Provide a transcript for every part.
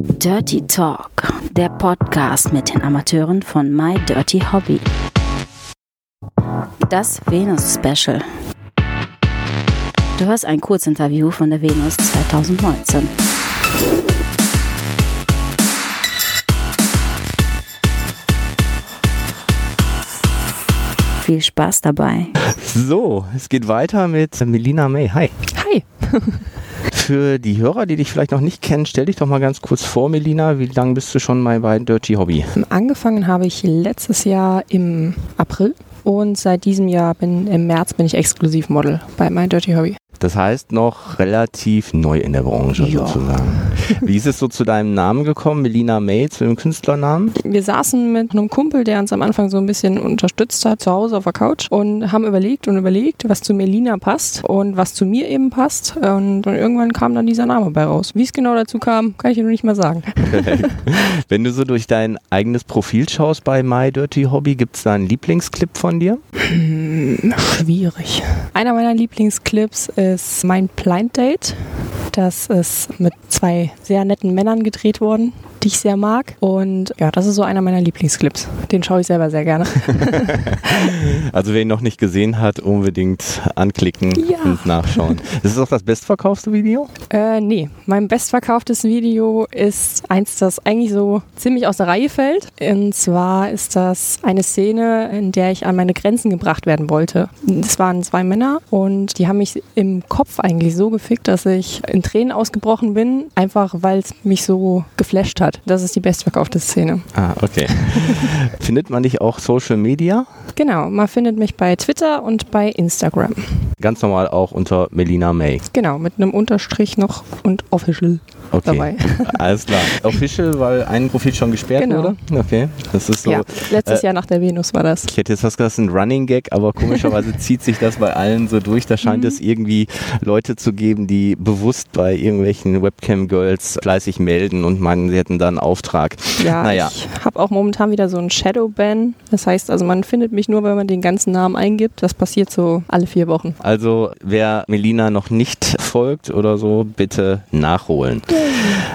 Dirty Talk, der Podcast mit den Amateuren von My Dirty Hobby. Das Venus Special. Du hörst ein Kurzinterview von der Venus 2019. Viel Spaß dabei. So, es geht weiter mit Melina May. Hi. Hi. Für die Hörer, die dich vielleicht noch nicht kennen, stell dich doch mal ganz kurz vor, Melina. Wie lange bist du schon mal bei Dirty Hobby? Angefangen habe ich letztes Jahr im April und seit diesem Jahr bin im März bin ich Exklusivmodel bei My Dirty Hobby. Das heißt noch relativ neu in der Branche Ja. sozusagen. Wie ist es so zu deinem Namen gekommen, Melina May, zu dem Künstlernamen? Wir saßen mit einem Kumpel, der uns am Anfang so ein bisschen unterstützt hat, zu Hause auf der Couch und haben überlegt und überlegt, was zu Melina passt und was zu mir eben passt. Und, und irgendwann kam dann dieser Name bei raus. Wie es genau dazu kam, kann ich dir noch nicht mal sagen. Wenn du so durch dein eigenes Profil schaust bei My Dirty Hobby, gibt es da einen Lieblingsclip von dir? Schwierig. Einer meiner Lieblingsclips ist mein Blind Date. Das ist mit zwei sehr netten Männern gedreht worden, die ich sehr mag. Und ja, das ist so einer meiner Lieblingsclips. Den schaue ich selber sehr gerne. Also wer ihn noch nicht gesehen hat, unbedingt anklicken Ja. und nachschauen. Das ist auch das bestverkaufte Video? äh, nee, mein bestverkauftes Video ist eins, das eigentlich so ziemlich aus der Reihe fällt. Und zwar ist das eine Szene, in der ich an meine Grenzen gebracht werden wollte. Es waren zwei Männer und die haben mich im Kopf eigentlich so gefickt, dass ich in Tränen ausgebrochen bin, einfach weil es mich so geflasht hat. Das ist die bestverkaufte Szene. Ah, okay. Findet man dich auch Social Media? Genau, man findet mich bei Twitter und bei Instagram. Ganz normal auch unter Melina May. Genau, mit einem Unterstrich noch und official Okay. dabei. Alles klar. Official, weil ein Profil schon gesperrt Genau. wurde? Okay. Das ist so. ja, letztes äh, Jahr nach der Venus war das. Ich hätte jetzt fast gesagt, ein Running Gag, aber komischerweise zieht sich das bei allen so durch. Da scheint Mhm. es irgendwie Leute zu geben, die bewusst bei irgendwelchen Webcam-Girls fleißig melden und meinen, sie hätten da einen Auftrag. Ja, Naja. ich habe auch momentan wieder so einen Shadowban. Das heißt also, man findet mich nur, wenn man den ganzen Namen eingibt. Das passiert so alle vier Wochen. Also wer Melina noch nicht folgt oder so, bitte nachholen.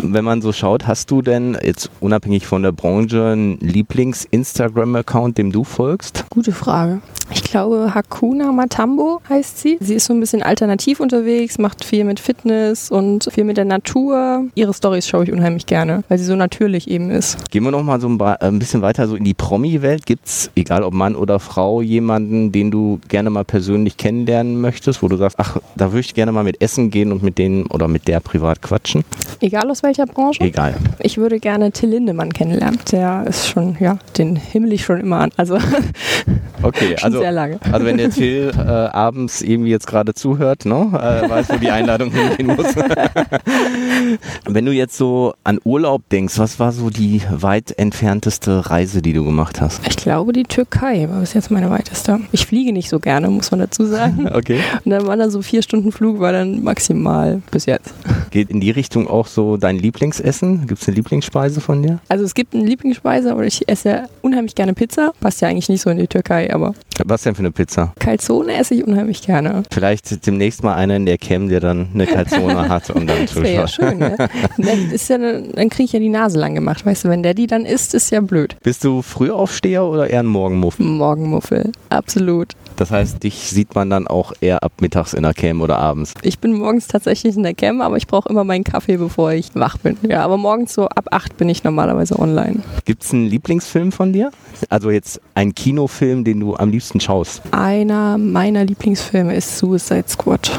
Wenn man so schaut, hast du denn jetzt unabhängig von der Branche einen Lieblings-Instagram-Account, dem du folgst? Gute Frage. Ich glaube, Hakuna Matambo heißt sie. Sie ist so ein bisschen alternativ unterwegs, macht viel mit Fitness und viel mit der Natur. Ihre Stories schaue ich unheimlich gerne, weil sie so natürlich eben ist. Gehen wir noch mal so ein, äh, ein bisschen weiter so in die Promi-Welt. Gibt es, egal ob Mann oder Frau, jemanden, den du gerne mal persönlich kennenlernen möchtest, wo du sagst, ach, da würde ich gerne mal mit essen gehen und mit denen oder mit der privat quatschen? Egal aus welcher Branche. Egal. Ich würde gerne Till Lindemann kennenlernen. Der ist schon, ja, den himmel ich schon immer an. Also Okay, schon also, sehr lange. also wenn der Till äh, abends irgendwie jetzt gerade zuhört, ne, äh, weiß, wo die Einladung hingehen muss. wenn du jetzt so an Urlaub denkst, was war so die weit entfernteste Reise, die du gemacht hast? Ich glaube, die Türkei war bis jetzt meine weiteste. Ich fliege nicht so gerne, muss man dazu sagen. Okay. Und dann waren da so vier Stunden Flug, war dann maximal bis jetzt. Geht in die Richtung auch so dein Lieblingsessen? Gibt es eine Lieblingsspeise von dir? Also es gibt eine Lieblingsspeise, aber ich esse unheimlich gerne Pizza. Passt ja eigentlich nicht so in die Türkei, aber Was denn für eine Pizza? Calzone esse ich unheimlich gerne. Vielleicht demnächst mal einer in der Cam, der dann eine Calzone hat und dann Das wäre ja zuschaut. schön, ne? Dann, ist ja, dann kriege ich ja die Nase lang gemacht. Weißt du, wenn der die dann isst, ist ja blöd. Bist du Frühaufsteher oder eher ein Morgenmuffel? Morgenmuffel, absolut. Das heißt, dich sieht man dann auch eher ab mittags in der Cam oder abends. Ich bin morgens tatsächlich in der Cam, aber ich brauche immer meinen Kaffee, bevor ich wach bin. Ja, aber morgens so ab 8 bin ich normalerweise online. Gibt es einen Lieblingsfilm von dir? Also jetzt ein Kinofilm, den du am liebsten schaust? Einer meiner Lieblingsfilme ist Suicide Squad.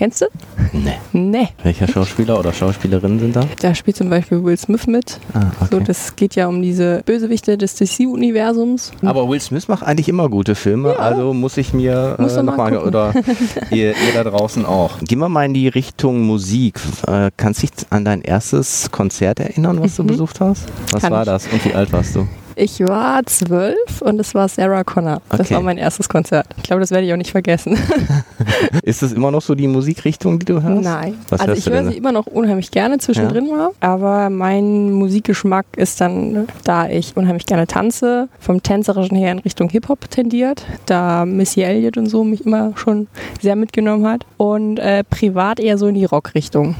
Kennst du? Nee. Nee. Welcher Schauspieler oder Schauspielerin sind da? Da spielt zum Beispiel Will Smith mit. Ah, So, das geht ja um diese Bösewichte des DC-Universums. Aber Will Smith macht eigentlich immer gute Filme, also muss ich mir äh, du mal nochmal, oder ihr, ihr da draußen auch. Gehen wir mal in die Richtung Musik. Äh, kannst du dich an dein erstes Konzert erinnern, was du Mhm. besucht hast? Was Kann war ich. das und wie alt warst du? Ich war zwölf und es war Sarah Connor. Das Okay. war mein erstes Konzert. Ich glaube, das werde ich auch nicht vergessen. Ist das immer noch so die Musikrichtung, die du hörst? Nein. Was also ich höre sie immer noch unheimlich gerne zwischendrin mal, aber mein Musikgeschmack ist dann, da ich unheimlich gerne tanze, vom tänzerischen her in Richtung Hip-Hop tendiert, da Missy Elliott und so mich immer schon sehr mitgenommen hat und äh, privat eher so in die Rockrichtung.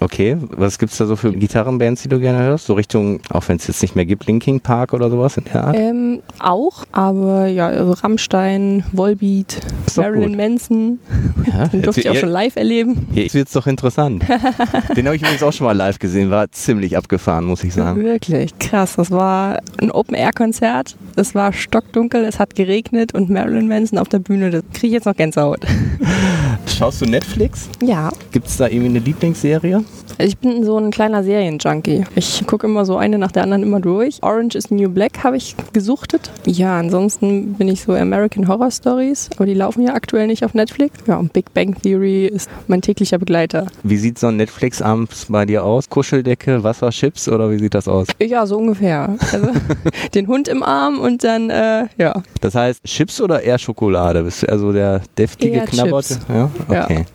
Okay, was gibt's da so für Gitarrenbands, die du gerne hörst? So Richtung, auch wenn es jetzt nicht mehr gibt, Linking Park oder sowas in der Art? Ähm, auch, aber ja, also Rammstein, Volbeat, Marilyn gut. Manson, Ja, den durfte ich auch schon live erleben. Jetzt wird's doch interessant. Den habe ich übrigens auch schon mal live gesehen, war ziemlich abgefahren, muss ich sagen. Wirklich krass. Das war ein Open-Air-Konzert. Es war stockdunkel, es hat geregnet und Marilyn Manson auf der Bühne. Das kriege ich jetzt noch Gänsehaut. Schaust du Netflix? Ja, Gibt's da irgendwie eine Lieblingsserie? Ich bin so ein kleiner Serienjunkie. Ich gucke immer so eine nach der anderen immer durch. Orange is New Black habe ich gesuchtet. Ja, ansonsten bin ich so American Horror Stories, aber die laufen ja aktuell nicht auf Netflix. Ja, und Big Bang Theory ist mein täglicher Begleiter. Wie sieht so ein Netflix-Abend bei dir aus? Kuscheldecke, Wasser, Chips oder wie sieht das aus? Ja, so ungefähr. Also den Hund im Arm und dann, äh, ja. Das heißt, Chips oder eher Schokolade? Bist du eher so der deftige Knabberte? Chips. Ja, Ja. okay.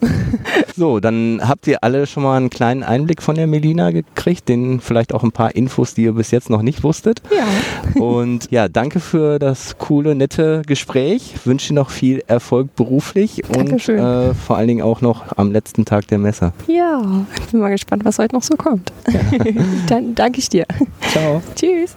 So, dann habt ihr alle schon mal einen kleinen Einblick von der Melina gekriegt, den vielleicht auch ein paar Infos, die ihr bis jetzt noch nicht wusstet. Ja. Und ja, danke für das coole, nette Gespräch. Wünsche dir noch viel Erfolg beruflich und Dankeschön. äh, vor allen Dingen auch noch am letzten Tag der Messe. Ja, bin mal gespannt, was heute noch so kommt. Dann danke ich dir. Ciao. Tschüss.